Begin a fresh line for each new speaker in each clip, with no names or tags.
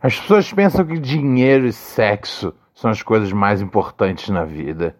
As pessoas pensam que dinheiro e sexo são as coisas mais importantes na vida.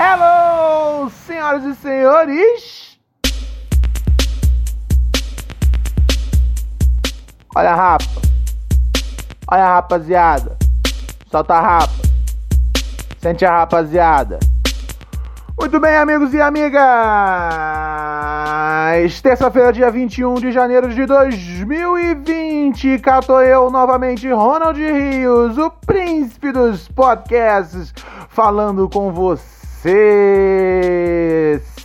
Hello, senhoras e senhores! Olha a rapa. Olha a rapaziada. Solta a rapa. Sente a rapaziada. Muito bem, amigos e amigas! Terça-feira, dia 21 de janeiro de 2020, cato eu novamente, Ronald Rios, o príncipe dos podcasts, falando com você.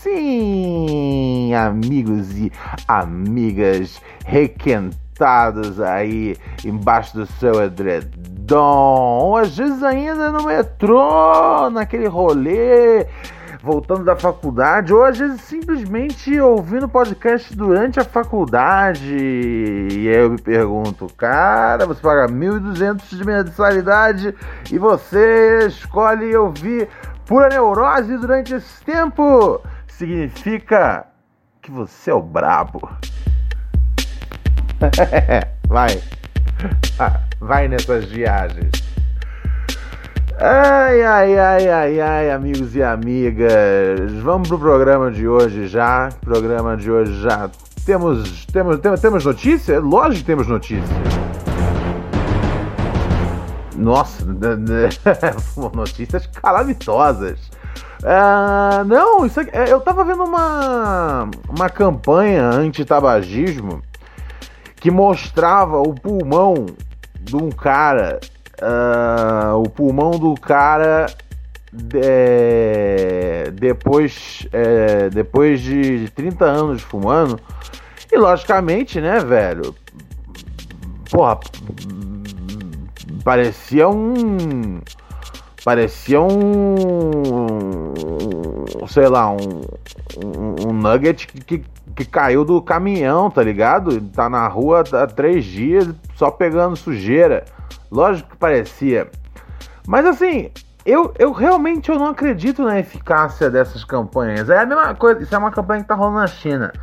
Sim, amigos e amigas requentados aí embaixo do seu edredom, às vezes ainda no metrô, naquele rolê voltando da faculdade, ou às vezes simplesmente ouvindo podcast durante a faculdade. E aí eu me pergunto, cara, você paga 1.200 de mensalidade e você escolhe ouvir pura neurose durante esse tempo? Significa que você é o brabo. vai. Vai nessas viagens. Ai, ai, ai, ai, ai, amigos e amigas. Vamos pro programa de hoje já. Programa de hoje já. Temos, temos, temos, temos notícia? Lógico que temos notícia. Nossa, notícias calamitosas. Uh, não, isso aqui, eu tava vendo uma, uma campanha anti-tabagismo que mostrava o pulmão de um cara uh, o pulmão do cara é, depois, é, depois de 30 anos fumando. E logicamente, né, velho? Porra, parecia um. Parecia um. Sei lá, um. Um, um nugget que, que caiu do caminhão, tá ligado? Tá na rua há três dias só pegando sujeira. Lógico que parecia. Mas assim, eu, eu realmente eu não acredito na eficácia dessas campanhas. É a mesma coisa, isso é uma campanha que tá rolando na China.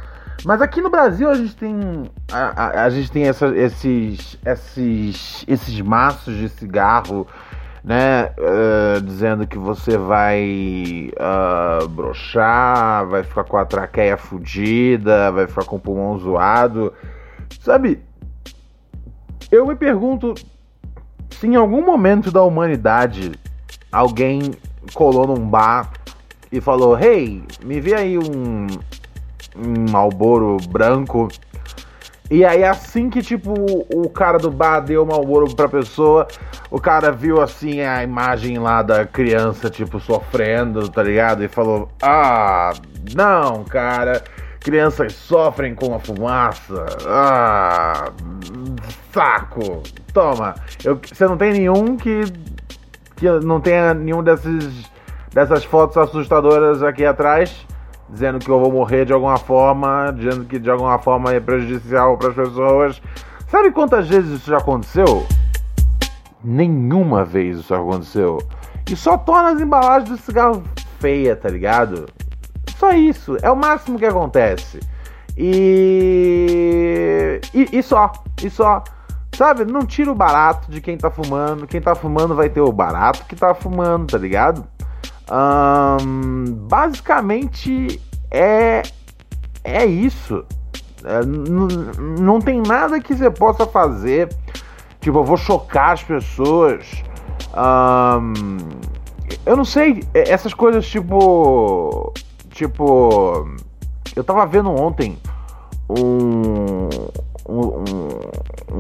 Mas aqui no Brasil a gente tem a, a, a gente tem essa, esses, esses, esses maços de cigarro, né? Uh, dizendo que você vai uh, brochar, vai ficar com a traqueia fodida, vai ficar com o pulmão zoado. Sabe? Eu me pergunto se em algum momento da humanidade alguém colou num bar e falou: Hey, me vê aí um, um Malboro branco. E aí, assim que, tipo, o cara do bar deu o Malboro pra pessoa, o cara viu, assim, a imagem lá da criança, tipo, sofrendo, tá ligado? E falou: Ah, não, cara, crianças sofrem com a fumaça. Ah, saco. Toma. Você não tem nenhum que, que não tenha nenhum desses, dessas fotos assustadoras aqui atrás, dizendo que eu vou morrer de alguma forma, dizendo que de alguma forma é prejudicial para as pessoas. Sabe quantas vezes isso já aconteceu? Nenhuma vez isso aconteceu. E só torna as embalagens do cigarro feia, tá ligado? Só isso. É o máximo que acontece. E. E, e só. E só. Sabe? Não tira o barato de quem tá fumando. Quem tá fumando vai ter o barato que tá fumando, tá ligado? Um, basicamente é. É isso. É, não tem nada que você possa fazer. Tipo, eu vou chocar as pessoas. Um, eu não sei, é, essas coisas tipo. Tipo. Eu tava vendo ontem um, um,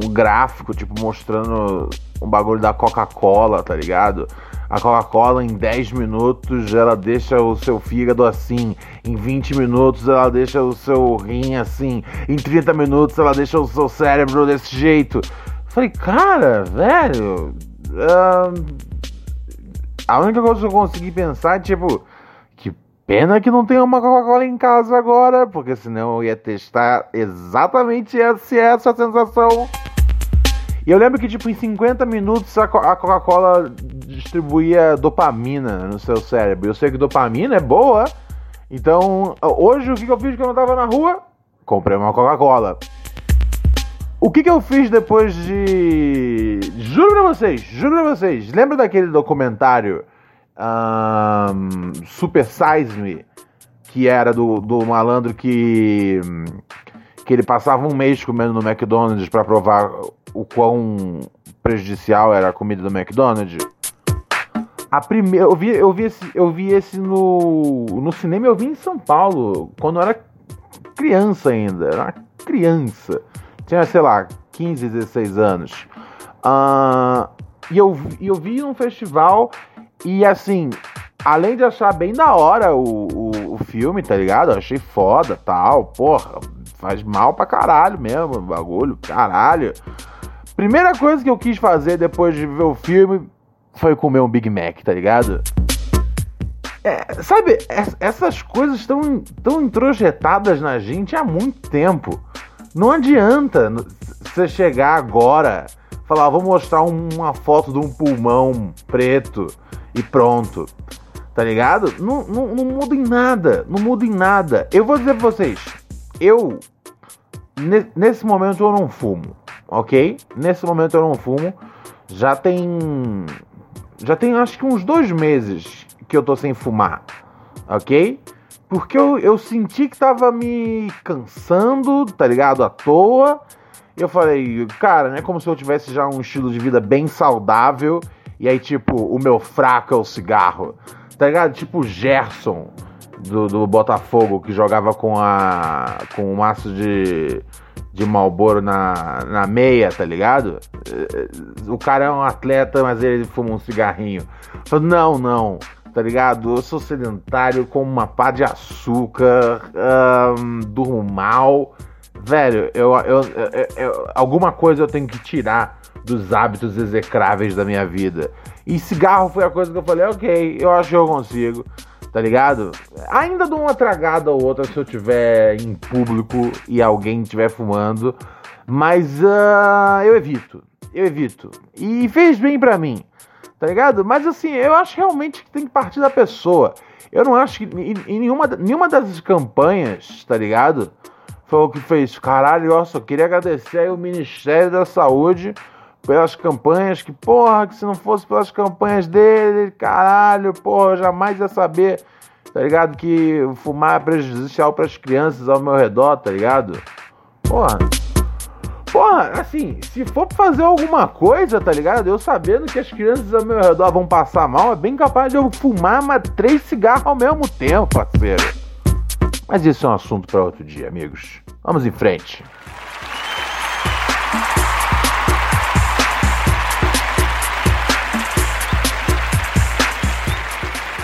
um, gráfico, tipo, mostrando um bagulho da Coca-Cola, tá ligado? A Coca-Cola em 10 minutos ela deixa o seu fígado assim, em 20 minutos ela deixa o seu rim assim, em 30 minutos ela deixa o seu cérebro desse jeito. Falei, cara, velho. Uh, a única coisa que eu consegui pensar é tipo, que pena que não tem uma Coca-Cola em casa agora, porque senão eu ia testar exatamente essa, essa sensação. E eu lembro que, tipo, em 50 minutos a Coca-Cola distribuía dopamina no seu cérebro. Eu sei que dopamina é boa. Então, hoje o que eu fiz quando eu tava na rua? Comprei uma Coca-Cola. O que, que eu fiz depois de. Juro pra vocês, juro pra vocês. Lembra daquele documentário um, Super Size Me? Que era do, do malandro que. que ele passava um mês comendo no McDonald's para provar o quão prejudicial era a comida do McDonald's. A primeira, eu vi, eu vi esse, eu vi esse no, no cinema, eu vi em São Paulo, quando eu era criança ainda, era uma criança. Tinha, sei lá, 15, 16 anos. Uh, e eu, eu vi num festival e assim, além de achar bem da hora o, o, o filme, tá ligado? Eu achei foda tal, porra, faz mal pra caralho mesmo bagulho, caralho. Primeira coisa que eu quis fazer depois de ver o filme foi comer um Big Mac, tá ligado? É, sabe, essas coisas estão tão introjetadas na gente há muito tempo. Não adianta você chegar agora, falar, vou mostrar uma foto de um pulmão preto e pronto. Tá ligado? Não, não, não muda em nada. Não muda em nada. Eu vou dizer pra vocês, eu, nesse momento eu não fumo ok? Nesse momento eu não fumo. Já tem. Já tem acho que uns dois meses que eu tô sem fumar, ok? Porque eu, eu senti que tava me cansando, tá ligado? À toa. Eu falei, cara, não é como se eu tivesse já um estilo de vida bem saudável. E aí, tipo, o meu fraco é o cigarro. Tá ligado? Tipo Gerson do, do Botafogo que jogava com a. com um maço de de Malboro na, na meia, tá ligado? O cara é um atleta, mas ele fuma um cigarrinho. Não, não, tá ligado? Eu sou sedentário, como uma pá de açúcar, um, durmo mal. Velho, eu, eu, eu, eu, alguma coisa eu tenho que tirar dos hábitos execráveis da minha vida. E cigarro foi a coisa que eu falei, ok, eu acho que eu consigo tá ligado? Ainda dou uma tragada ou outra se eu tiver em público e alguém estiver fumando, mas uh, eu evito, eu evito. E fez bem para mim, tá ligado? Mas assim, eu acho realmente que tem que partir da pessoa. Eu não acho que em, nenhuma, nenhuma dessas campanhas, tá ligado? Foi o que fez. Caralho, eu só queria agradecer aí o Ministério da Saúde pelas campanhas, que porra, que se não fosse pelas campanhas dele, caralho, porra, eu jamais ia saber, tá ligado? Que fumar é prejudicial para as crianças ao meu redor, tá ligado? Porra. Porra, assim, se for fazer alguma coisa, tá ligado? Eu sabendo que as crianças ao meu redor vão passar mal, é bem capaz de eu fumar três cigarros ao mesmo tempo, parceiro. Mas isso é um assunto para outro dia, amigos. Vamos em frente.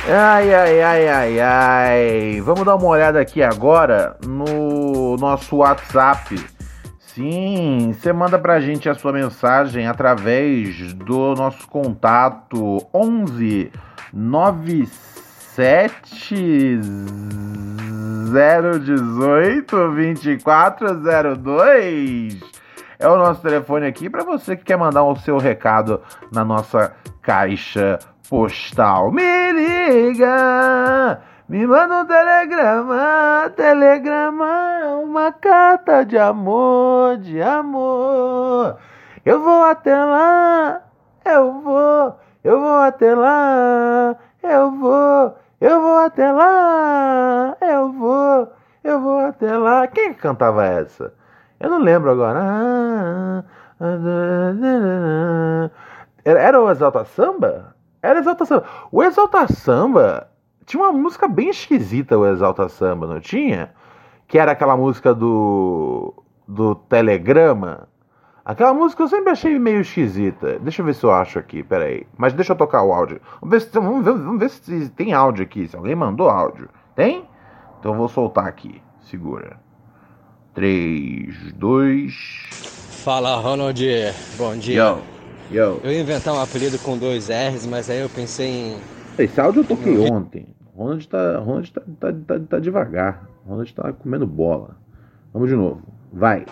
Ai, ai, ai, ai, ai. Vamos dar uma olhada aqui agora no nosso WhatsApp. Sim, você manda pra gente a sua mensagem através do nosso contato 11 97 018 2402. É o nosso telefone aqui para você que quer mandar o seu recado na nossa caixa postal. Me liga, me manda um telegrama, telegrama, uma carta de amor, de amor. Eu vou até lá, eu vou, eu vou até lá, eu vou, eu vou até lá, eu vou, eu vou até lá. Quem cantava essa? Eu não lembro agora. Ah, ah, era, era o Exalta Samba? Era Exalta Samba. O Exalta Samba tinha uma música bem esquisita, o Exalta Samba, não tinha? Que era aquela música do, do Telegrama. Aquela música eu sempre achei meio esquisita. Deixa eu ver se eu acho aqui, peraí. Mas deixa eu tocar o áudio. Vamos ver se, vamos ver, vamos ver se tem áudio aqui, se alguém mandou áudio. Tem? Então eu vou soltar aqui. Segura. 3, 2.
Fala, Ronald. Bom dia.
Yo. Yo.
Eu ia inventar um apelido com dois R's, mas aí eu pensei em.
Esse áudio eu toquei ontem. Ronald tá, Ronald tá, tá, tá, tá devagar. Ronald tá comendo bola. Vamos de novo. Vai.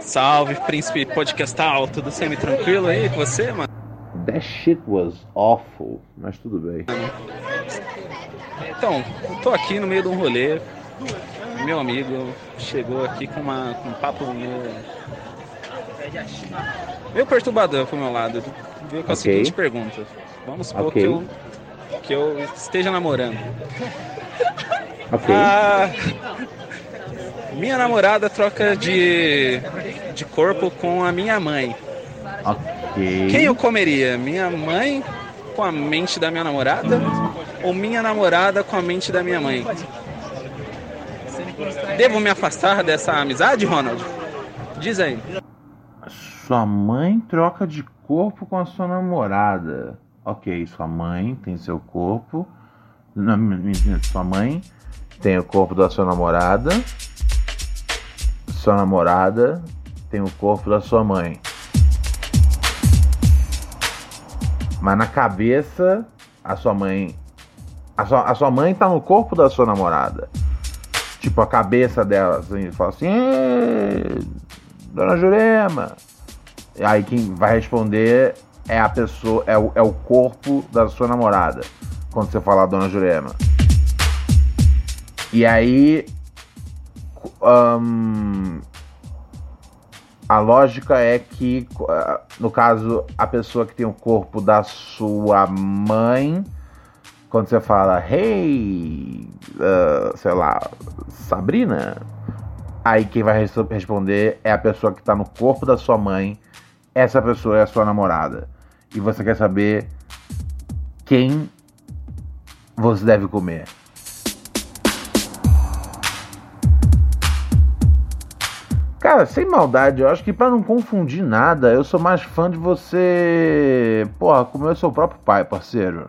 Salve, príncipe podcastal. Tudo semi-tranquilo aí com você, mano?
That shit was awful. Mas tudo bem.
Então, eu tô aqui no meio de um rolê. Meu amigo chegou aqui com, uma, com um papo meio, meio perturbador pro meu lado. Veio com a seguinte pergunta. Vamos supor
Ok.
que, eu, que eu esteja namorando.
Ok.
Ah, minha namorada troca de, de corpo com a minha mãe.
ok.
Quem eu comeria? Minha mãe com a mente da minha namorada ou minha namorada com a mente da minha mãe? Devo me afastar dessa amizade, Ronald? Diz aí.
Sua mãe troca de corpo com a sua namorada. Ok, sua mãe tem seu corpo. Não, sua mãe tem o corpo da sua namorada. Sua namorada tem o corpo da sua mãe. Mas na cabeça, a sua mãe. A sua, a sua mãe tá no corpo da sua namorada. Tipo, a cabeça dela, assim, fala assim. "Ê, Dona Jurema. Aí quem vai responder é a pessoa, é o, é o corpo da sua namorada. Quando você falar Dona Jurema. E aí. ahn, a lógica é que, ah, no caso, a pessoa que tem o corpo da sua mãe, quando você fala, hey, ah, sei lá, Sabrina, aí quem vai res- responder é a pessoa que tá no corpo da sua mãe, essa pessoa é a sua namorada. E você quer saber quem você deve comer. Cara, sem maldade, eu acho que pra não confundir nada, eu sou mais fã de você. Porra, comer o seu próprio pai, parceiro.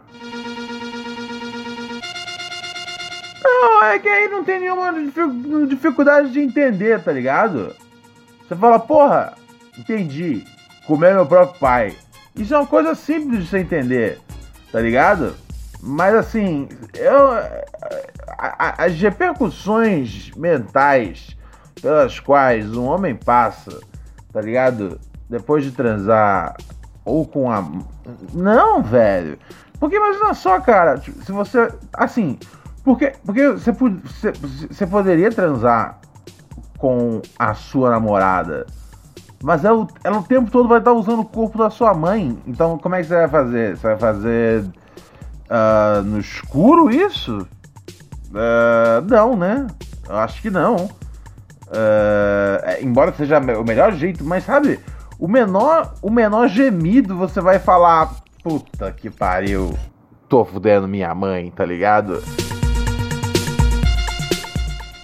Não, é que aí não tem nenhuma dific- dificuldade de entender, tá ligado? Você fala, porra, entendi. Comer meu próprio pai. Isso é uma coisa simples de você entender, tá ligado? Mas assim, eu, as repercussões mentais pelas quais um homem passa, tá ligado? Depois de transar ou com a. Não, velho. Porque imagina só, cara, tipo, se você. Assim, porque, porque você, você, você poderia transar com a sua namorada, mas ela, o- ela o tempo todo vai estar usando o corpo da sua mãe. Então, como é que você vai fazer? Você vai fazer ah, no escuro isso? Ah, não, né? Eu acho que não. É, embora seja o melhor jeito, mas sabe, o menor, o menor gemido você vai falar, puta que pariu, tô fudendo minha mãe, tá ligado?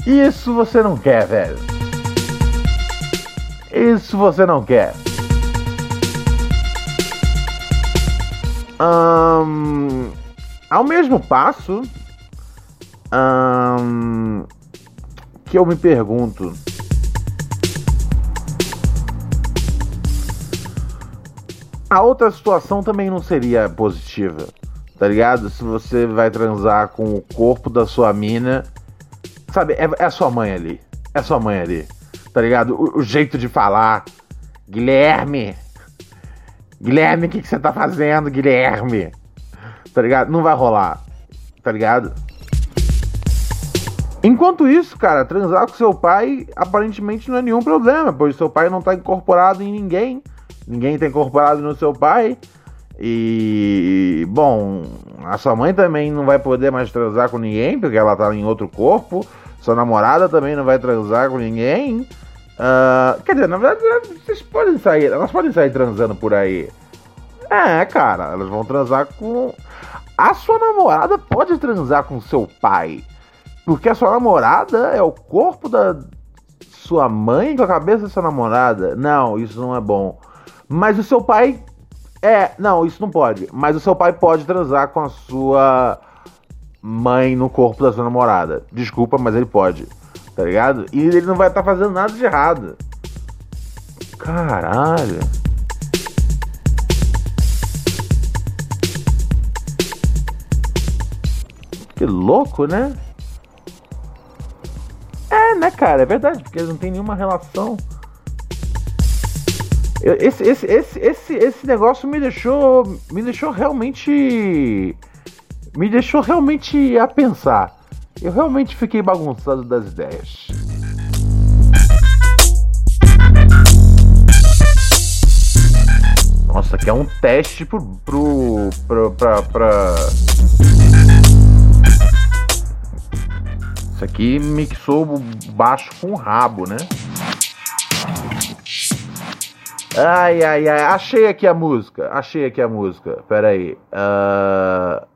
Isso você não quer, velho. Isso você não quer. Ahn, ao mesmo passo ahn, que eu me pergunto. A outra situação também não seria positiva, tá ligado? Se você vai transar com o corpo da sua mina Sabe, é, é a sua mãe ali. É a sua mãe ali. Tá ligado? O, o jeito de falar. Guilherme! Guilherme, o que, que você tá fazendo, Guilherme? Tá ligado? Não vai rolar. Tá ligado? Enquanto isso, cara, transar com seu pai aparentemente não é nenhum problema, pois seu pai não tá incorporado em ninguém. Ninguém tá incorporado no seu pai. E, bom, a sua mãe também não vai poder mais transar com ninguém, porque ela tá em outro corpo. Sua namorada também não vai transar com ninguém. Uh, quer dizer, na verdade, vocês podem sair, elas podem sair transando por aí. É, cara, elas vão transar com. A sua namorada pode transar com seu pai. Porque a sua namorada é o corpo da sua mãe com a cabeça da sua namorada. Não, isso não é bom. Mas o seu pai. É, não, isso não pode. Mas o seu pai pode transar com a sua mãe no corpo da sua namorada. Desculpa, mas ele pode. Tá ligado? E ele não vai estar tá fazendo nada de errado. Caralho. Que louco, né? É, né, cara? É verdade, porque eles não tem nenhuma relação. Esse, esse, esse, esse, esse negócio me deixou. Me deixou realmente. Me deixou realmente a pensar. Eu realmente fiquei bagunçado das ideias. Nossa, aqui é um teste pro. pro. pro pra. pra... Isso aqui mixou baixo com rabo, né? Ai, ai, ai. Achei aqui a música. Achei aqui a música. Pera aí. Uh...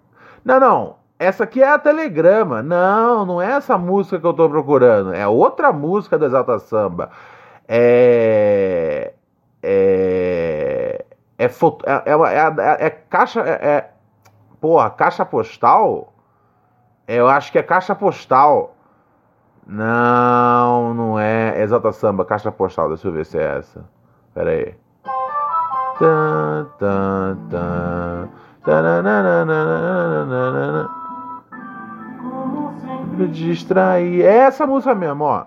Não, não. Essa aqui é a Telegrama. Não, não é essa música que eu tô procurando. É outra música do Exalta Samba. É. É. É, foto... é, é, é, é caixa. É, é... Porra, caixa postal? Eu acho que é caixa postal. Não, não é. Exalta Samba, caixa postal. Deixa eu ver se é essa. Pera aí. Tan, tan, tan. Distrair. É essa música mesmo, ó.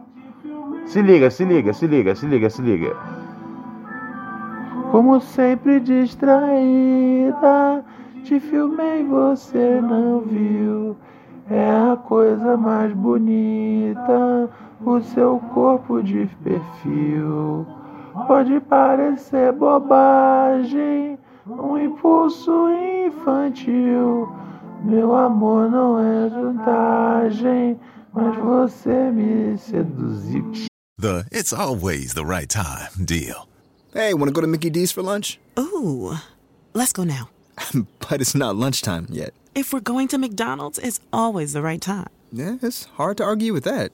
Se liga, se liga, se liga, se liga, se liga. Como sempre distraída, te filmei, você não viu. É a coisa mais bonita, o seu corpo de perfil. Pode parecer bobagem, um impulso infantil. Meu amor não é vantagem, mas você me seduziu.
The it's always the right time deal.
Hey, wanna go to Mickey D's for lunch?
Ooh, let's go now.
but it's not lunchtime yet.
If we're going to McDonald's, it's always the right time.
Yeah, it's hard to argue with that.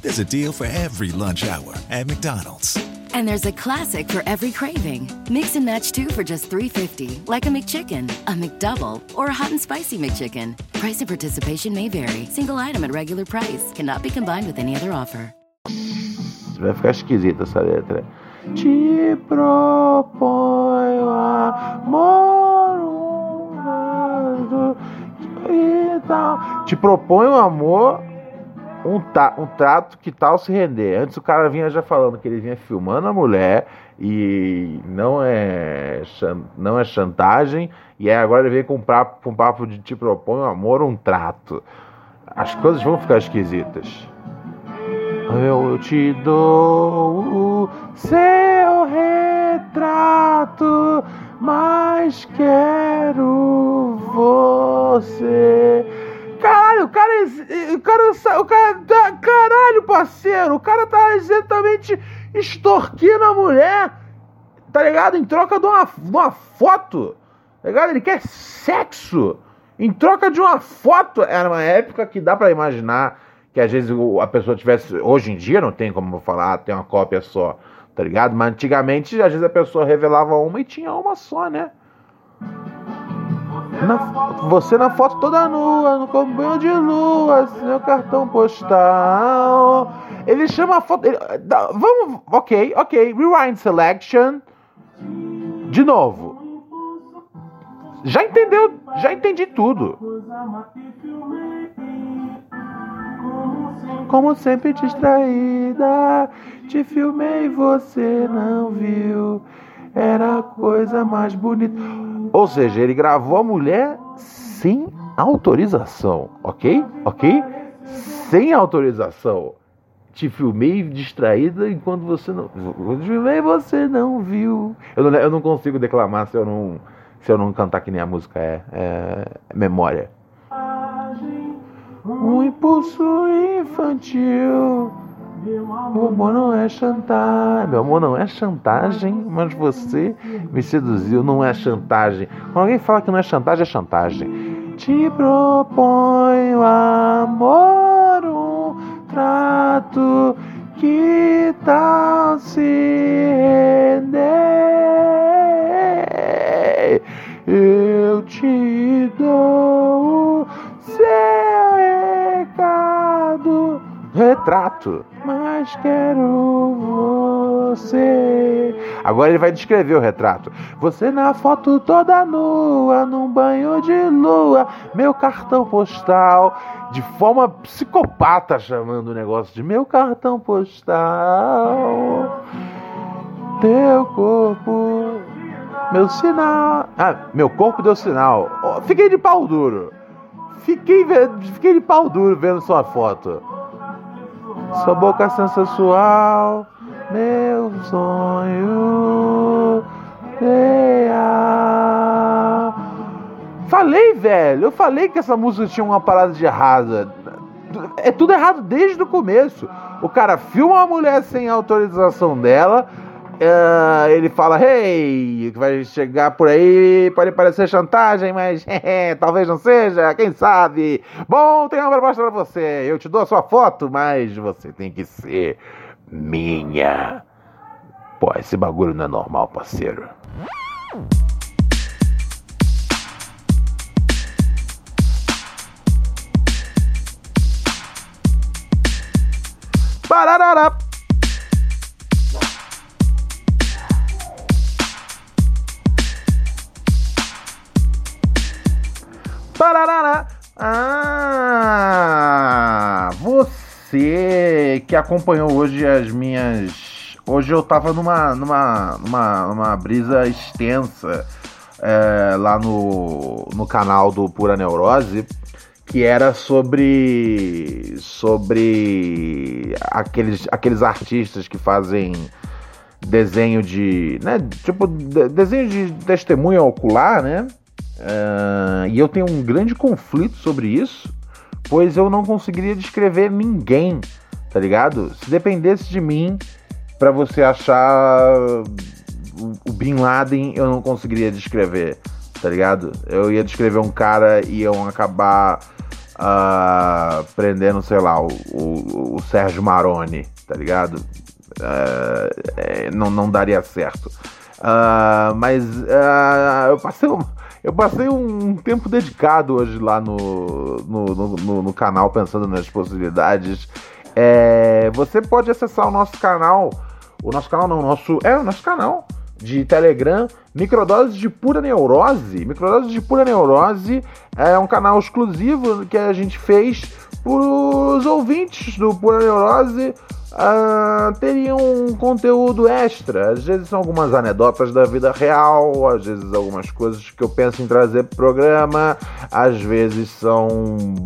There's a deal for every lunch hour at McDonald's.
And there's a classic for every craving. Mix and match two for just $3.50, like a McChicken, a McDouble, or a hot and spicy McChicken. Price and participation may vary. Single item at regular price cannot be combined with any other offer.
Vai ficar esquisita essa letra. Te proponho amor e tal. Te proponho amor um, ta, um trato que tal se render. Antes o cara vinha já falando que ele vinha filmando a mulher e não é, não é chantagem, e aí agora ele vem com um papo, com um papo de te propõe um amor, um trato. As coisas vão ficar esquisitas. Eu te dou o seu retrato, mas quero você Caralho, o cara, o cara, o cara, tá, caralho, parceiro, o cara tá exatamente extorquindo a mulher, tá ligado? Em troca de uma, de uma foto, tá ligado? Ele quer sexo em troca de uma foto. Era uma época que dá para imaginar que às vezes a pessoa tivesse. Hoje em dia não tem como falar, tem uma cópia só, tá ligado? Mas antigamente, às vezes a pessoa revelava uma e tinha uma só, né? Na, você na foto toda nua, no comboio de lua, seu cartão postal. Ele chama a foto. Ele, vamos, ok, ok. Rewind selection. De novo. Já entendeu? Já entendi tudo. Como sempre distraída, te filmei, você não viu. Era a coisa mais bonita. Ou seja, ele gravou a mulher sem autorização, ok? Ok? Sem autorização. Te filmei distraída enquanto você não. Quando filmei, você não viu. Eu não, eu não consigo declamar se eu não, se eu não cantar que nem a música. É, é memória. um impulso infantil. Meu amor não é chantagem. Meu amor não é chantagem, mas você me seduziu, não é chantagem. Quando alguém fala que não é chantagem, é chantagem. Te proponho amor, um trato. Que tal se render? Eu te dou o seu recado. Retrato, mas quero você. Agora ele vai descrever o retrato. Você na foto toda nua, num banho de lua, meu cartão postal, de forma psicopata chamando o negócio de meu cartão postal. Teu corpo, meu sinal. Ah, meu corpo deu sinal. Fiquei de pau duro. Fiquei, fiquei de pau duro vendo sua foto. Sua boca sensual, meu sonho real. Falei, velho, eu falei que essa música tinha uma parada de errada. É tudo errado desde o começo. O cara filma uma mulher sem autorização dela. Eh, ele fala, hey, que vai chegar por aí, pode parecer chantagem, mas talvez não seja, quem sabe? Bom, tem uma proposta pra você. Eu te dou a sua foto, mas você tem que ser minha. Pô, esse bagulho não é normal, parceiro. Pararará. Pararará. Ah, você que acompanhou hoje as minhas. Hoje eu tava numa, numa, numa, numa brisa extensa é, lá no, no canal do Pura Neurose que era sobre sobre aqueles, aqueles artistas que fazem desenho de, né, tipo de- desenho de testemunha ocular, né? Ah, e eu tenho um grande conflito sobre isso, pois eu não conseguiria descrever ninguém, tá ligado? Se dependesse de mim pra você achar o, o Bin Laden, eu não conseguiria descrever, tá ligado? Eu ia descrever um cara e iam acabar ah, prendendo, sei lá, o, o, o Sérgio Maroni, tá ligado? Ah, é, não, não daria certo. Ah, mas ah, eu passei um, eu passei um tempo dedicado hoje lá no, no, no, no- no canal pensando nas possibilidades. É, você pode acessar o nosso canal, o nosso canal não, o nosso, é o nosso canal de Telegram, Microdoses de Pura Neurose. Microdoses de Pura Neurose é um canal exclusivo que a gente fez para os ouvintes do Pura Neurose ah, teriam um conteúdo extra. Às vezes são algumas anedotas da vida real, às vezes algumas coisas que eu penso em trazer pro programa, às vezes são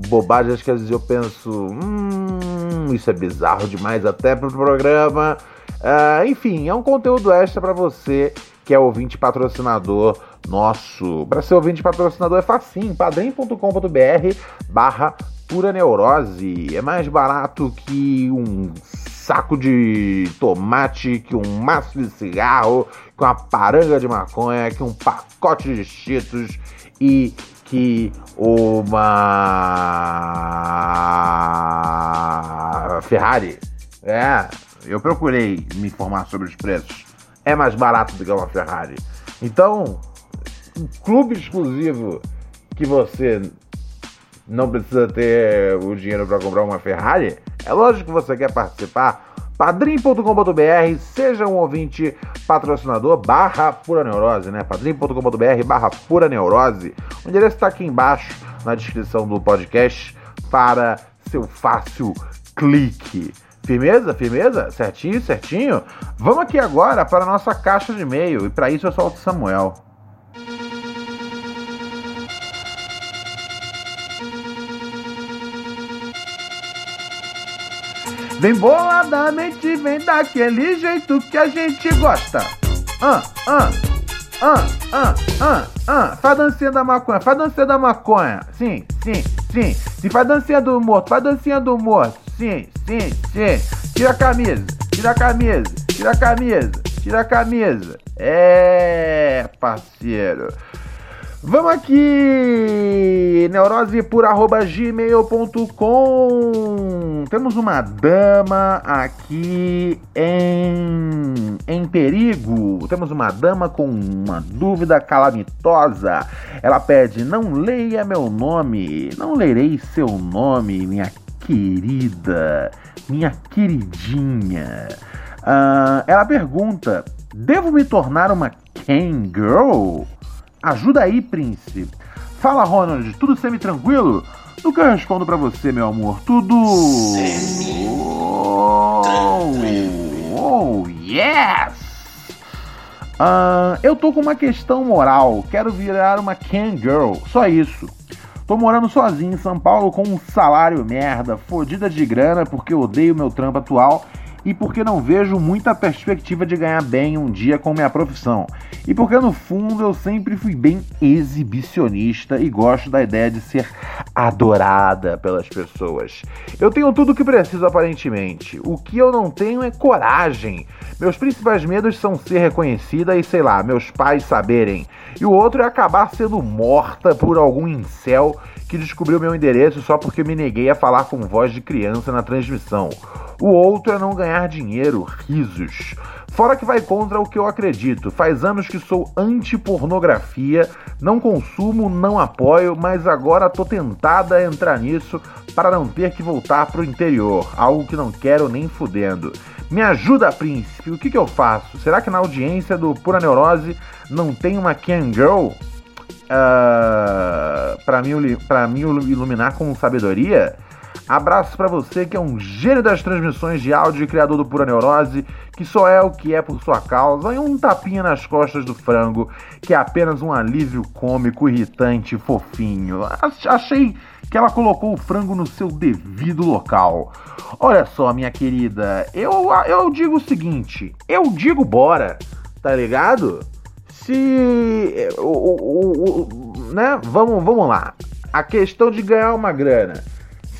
bobagens que às vezes eu penso, hum, isso é bizarro demais até pro programa. Ah, enfim, é um conteúdo extra para você que é ouvinte patrocinador nosso. Para ser ouvinte patrocinador é facinho, padrim.com.br barra pura neurose. É mais barato que um saco de tomate, que um maço de cigarro, que uma paranga de maconha, que um pacote de cheetos e que uma Ferrari. É, eu procurei me informar sobre os preços. É mais barato do que uma Ferrari. Então, um clube exclusivo que você não precisa ter o dinheiro para comprar uma Ferrari, é lógico que você quer participar. padrim.com.br, seja um ouvinte patrocinador barra pura neurose, né? padrim.com.br barra pura neurose. O endereço está aqui embaixo na descrição do podcast para seu fácil clique. Firmeza? Firmeza? Certinho? Certinho? Vamos aqui agora para a nossa caixa de e-mail e para isso eu solto Samuel. Vem boladamente, vem daquele jeito que a gente gosta. Ah, ah, ah, ah, ah, ah. Faz dancinha da maconha, faz dancinha da maconha. Sim, sim. sim. Se faz dancinha do morto, faz dancinha do morto. Sim, sim, sim. Tira a camisa, tira a camisa, tira a camisa, tira a camisa. É, parceiro. Vamos aqui, neurose gmail.com. Temos uma dama aqui em, em perigo. Temos uma dama com uma dúvida calamitosa. Ela pede: Não leia meu nome, não lerei seu nome, minha querida, minha queridinha. Ah, ela pergunta: Devo me tornar uma Ken Girl? Ajuda aí, príncipe. Fala, Ronald, tudo semi-tranquilo? No que eu respondo pra você, meu amor? Tudo. Oh, oh yes! Ah, eu tô com uma questão moral. Quero virar uma Ken Girl. Só isso. Tô morando sozinho em São Paulo com um salário merda, fodida de grana porque odeio meu trampo atual e porque não vejo muita perspectiva de ganhar bem um dia com minha profissão. E porque no fundo eu sempre fui bem exibicionista e gosto da ideia de ser adorada pelas pessoas. Eu tenho tudo o que preciso aparentemente. O que eu não tenho é coragem. Meus principais medos são ser reconhecida e, sei lá, meus pais saberem. E o outro é acabar sendo morta por algum incel que descobriu meu endereço só porque me neguei a falar com voz de criança na transmissão. O outro é não ganhar dinheiro, risos. Fora que vai contra o que eu acredito. Faz anos que sou anti-pornografia, não consumo, não apoio, mas agora tô tentada a entrar nisso para não ter que voltar pro interior, algo que não quero nem fudendo. Me ajuda, príncipe, o que, que eu faço? Será que na audiência do Pura Neurose não tem uma Ken Girl? Uh, para mim, mim iluminar com sabedoria? Abraço para você que é um gênio das transmissões de áudio e criador do Pura Neurose, que só é o que é por sua causa, e um tapinha nas costas do frango, que é apenas um alívio cômico, irritante, fofinho. Achei que ela colocou o frango no seu devido local. Olha só, minha querida, eu, eu digo o seguinte, eu digo bora, tá ligado? Se. O, o, o, né? Vamos, vamos lá. A questão de ganhar uma grana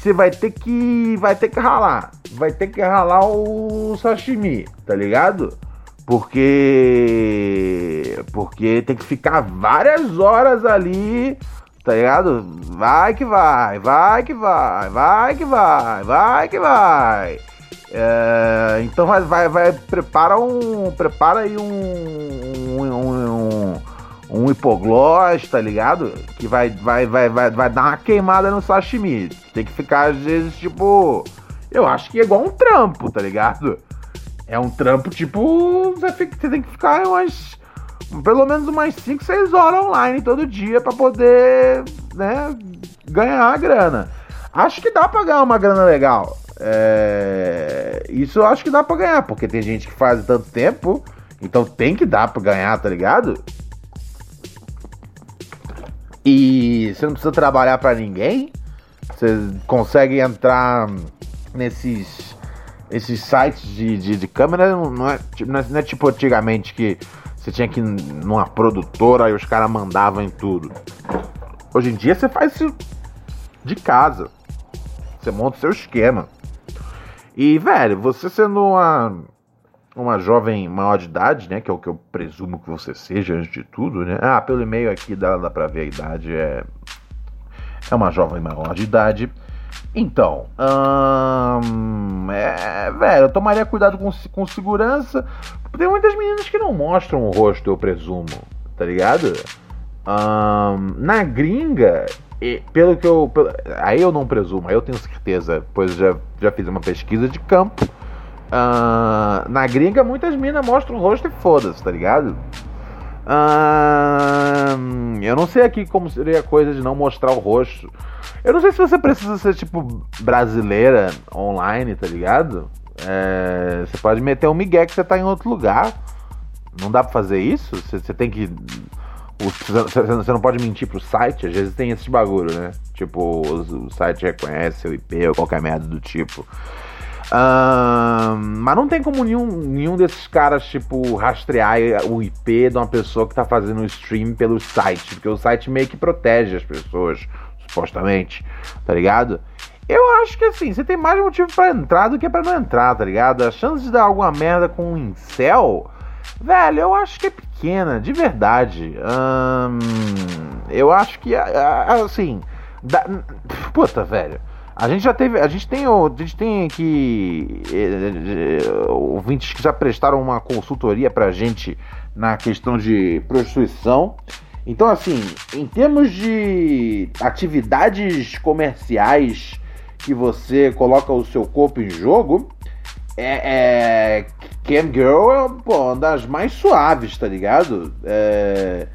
você vai ter que vai ter que ralar, vai ter que ralar o sashimi, tá ligado? Porque porque tem que ficar várias horas ali, tá ligado? Vai que vai, vai que vai, vai que vai, vai que vai. É, então vai, vai, vai, prepara um, prepara aí um, um, um, um hipoglós, tá ligado? Que vai, vai, vai, vai, vai dar uma queimada no sashimi. Tem que ficar, às vezes, tipo. Eu acho que é igual um trampo, tá ligado? É um trampo, tipo. Você tem que ficar umas. Pelo menos umas 5, 6 horas online todo dia para poder, né, ganhar a grana. Acho que dá pra ganhar uma grana legal. É... Isso eu acho que dá pra ganhar, porque tem gente que faz tanto tempo, então tem que dar pra ganhar, tá ligado? E você não precisa trabalhar para ninguém. Você consegue entrar nesses esses sites de, de, de câmera. Não é, não, é, não é tipo antigamente que você tinha que ir numa produtora e os caras mandavam em tudo. Hoje em dia você faz isso de casa. Você monta o seu esquema. E, velho, você sendo uma uma jovem maior de idade, né? Que é o que eu presumo que você seja antes de tudo, né? Ah, pelo e-mail aqui dá, dá pra ver a idade. É, é uma jovem maior de idade. Então, hum, é, velho, eu tomaria cuidado com, com segurança. Tem muitas meninas que não mostram o rosto, eu presumo, tá ligado? Hum, na gringa, e, pelo que eu. Pelo, aí eu não presumo, aí eu tenho certeza, pois já, já fiz uma pesquisa de campo. Uh, na gringa, muitas minas mostram o rosto e foda-se, tá ligado? Uh, eu não sei aqui como seria a coisa de não mostrar o rosto. Eu não sei se você precisa ser, tipo, brasileira online, tá ligado? É, você pode meter um migué que você tá em outro lugar. Não dá pra fazer isso? Você, você tem que. Você não pode mentir pro site, às vezes tem esse bagulho, né? Tipo, o, site reconhece o IP ou qualquer merda do tipo mas não tem como nenhum, nenhum desses caras, tipo, rastrear o IP de uma pessoa que tá fazendo o stream pelo site, porque o site meio que protege as pessoas supostamente, tá ligado? Eu acho que assim, você tem mais motivo para entrar do que para não entrar, tá ligado? A chance de dar alguma merda com um incel, velho, eu acho que é pequena, de verdade. Eu acho que, assim, da, puta, velho. A gente já teve, a gente tem, a gente tem aqui eh, eh, ouvintes que já prestaram uma consultoria pra gente na questão de prostituição. Então, assim, em termos de atividades comerciais que você coloca o seu corpo em jogo, é, é Cam Girl é pô, uma das mais suaves, tá ligado? É,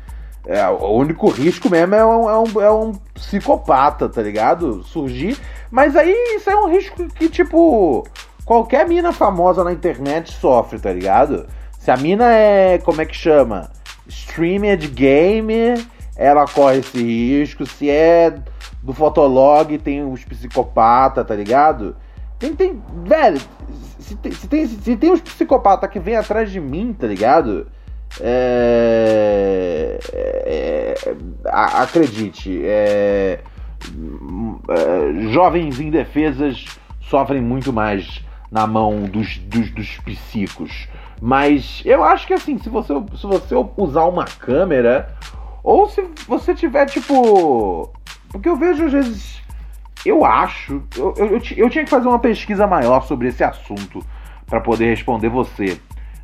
é, o único risco mesmo é um, é, um, é um psicopata, tá ligado? Surgir. Mas aí isso é um risco que, tipo, qualquer mina famosa na internet sofre, tá ligado? Se a mina é. Como é que chama? Streamer de game, ela corre esse risco. Se é do Fotolog, tem os psicopatas, tá ligado? Tem, tem. Velho, se tem, se tem, se tem uns psicopatas que vem atrás de mim, tá ligado? É, é, é acredite, é, é, jovens indefesas sofrem muito mais na mão dos, dos, dos psicos. Mas eu acho que assim, se você, se você usar uma câmera, ou se você tiver tipo. Porque eu vejo às vezes. Eu acho. Eu, eu, eu, eu tinha que fazer uma pesquisa maior sobre esse assunto para poder responder você.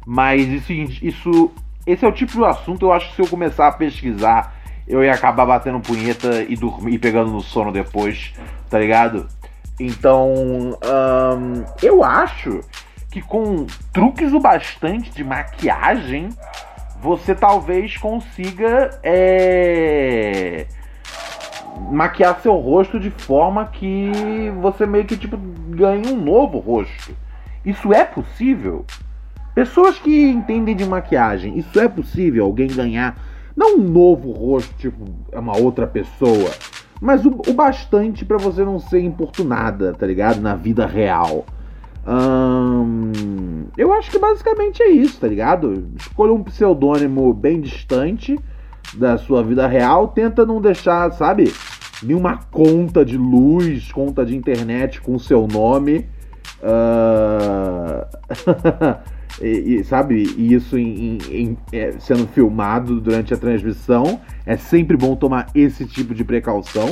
Mas isso, isso. Esse é o tipo de assunto, eu acho que se eu começar a pesquisar, eu ia acabar batendo punheta e dormir e pegando no sono depois, tá ligado? Então, hum, eu acho que com truques o bastante de maquiagem, você talvez consiga é, maquiar seu rosto de forma que você meio que tipo ganhe um novo rosto. Isso é possível? Pessoas que entendem de maquiagem, isso é possível alguém ganhar não um novo rosto, tipo, é uma outra pessoa, mas o, o bastante para você não ser importunada, tá ligado? Na vida real. Hum, eu acho que basicamente é isso, tá ligado? Escolha um pseudônimo bem distante da sua vida real, tenta não deixar, sabe, nenhuma conta de luz, conta de internet com seu nome. Uh... e, e, sabe, isso em, em, em, é, sendo filmado durante a transmissão. É sempre bom tomar esse tipo de precaução.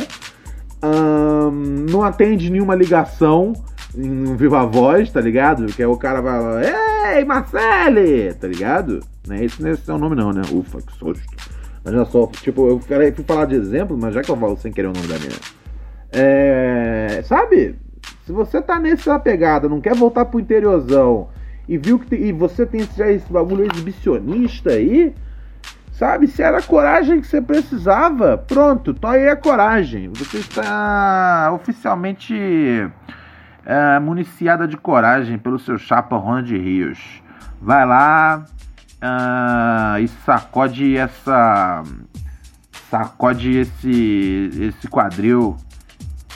Não atende nenhuma ligação em Viva Voz, tá ligado? Que é o cara vai lá, Ei, Marcele! Tá ligado? Não é esse não é seu nome não, né? Ufa, que susto. Já só, tipo, eu fui falar de exemplo, mas já que eu falo sem querer o nome da minha. É. Sabe? Se você tá nessa pegada, não quer voltar pro interiorzão e viu que e você tem já esse bagulho exibicionista aí, sabe? Se era a coragem que você precisava, pronto, tô aí a coragem. Você está oficialmente é, municiada de coragem pelo seu chapa Ronald Rios. Vai lá uh, e sacode essa. Sacode esse, esse quadril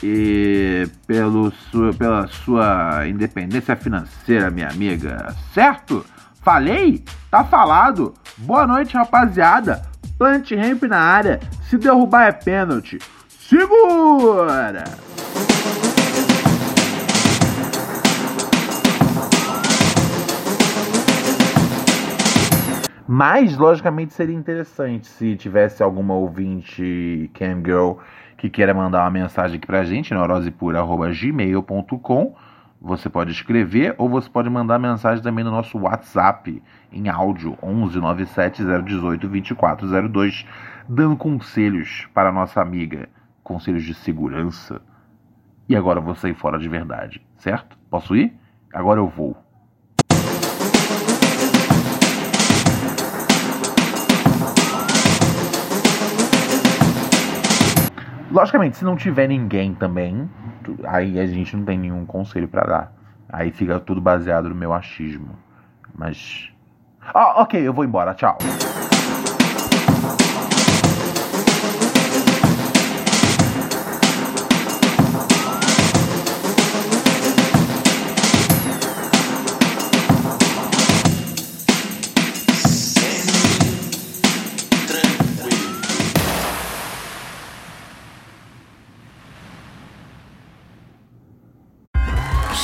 e pelo sua, pela sua independência financeira, minha amiga. Certo? Falei? Tá falado. Boa noite, rapaziada. Plant ramp na área. Se derrubar é pênalti. Segura! Mas, logicamente, seria interessante se tivesse alguma ouvinte cam girl que queira mandar uma mensagem aqui pra gente, neurosepura.gmail.com. Você pode escrever ou você pode mandar mensagem também no nosso WhatsApp em áudio 11 97 018 2402, dando conselhos para nossa amiga, conselhos de segurança. E agora vou sair fora de verdade, certo? Posso ir? Agora eu vou. Logicamente, se não tiver ninguém também, aí a gente não tem nenhum conselho para dar. Aí fica tudo baseado no meu achismo. Mas. Ah, ok, eu vou embora. Tchau.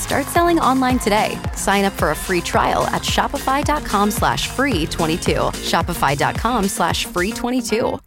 Start selling online today. Sign up for a free trial at shopify.com slash free 22. Shopify.com slash free 22.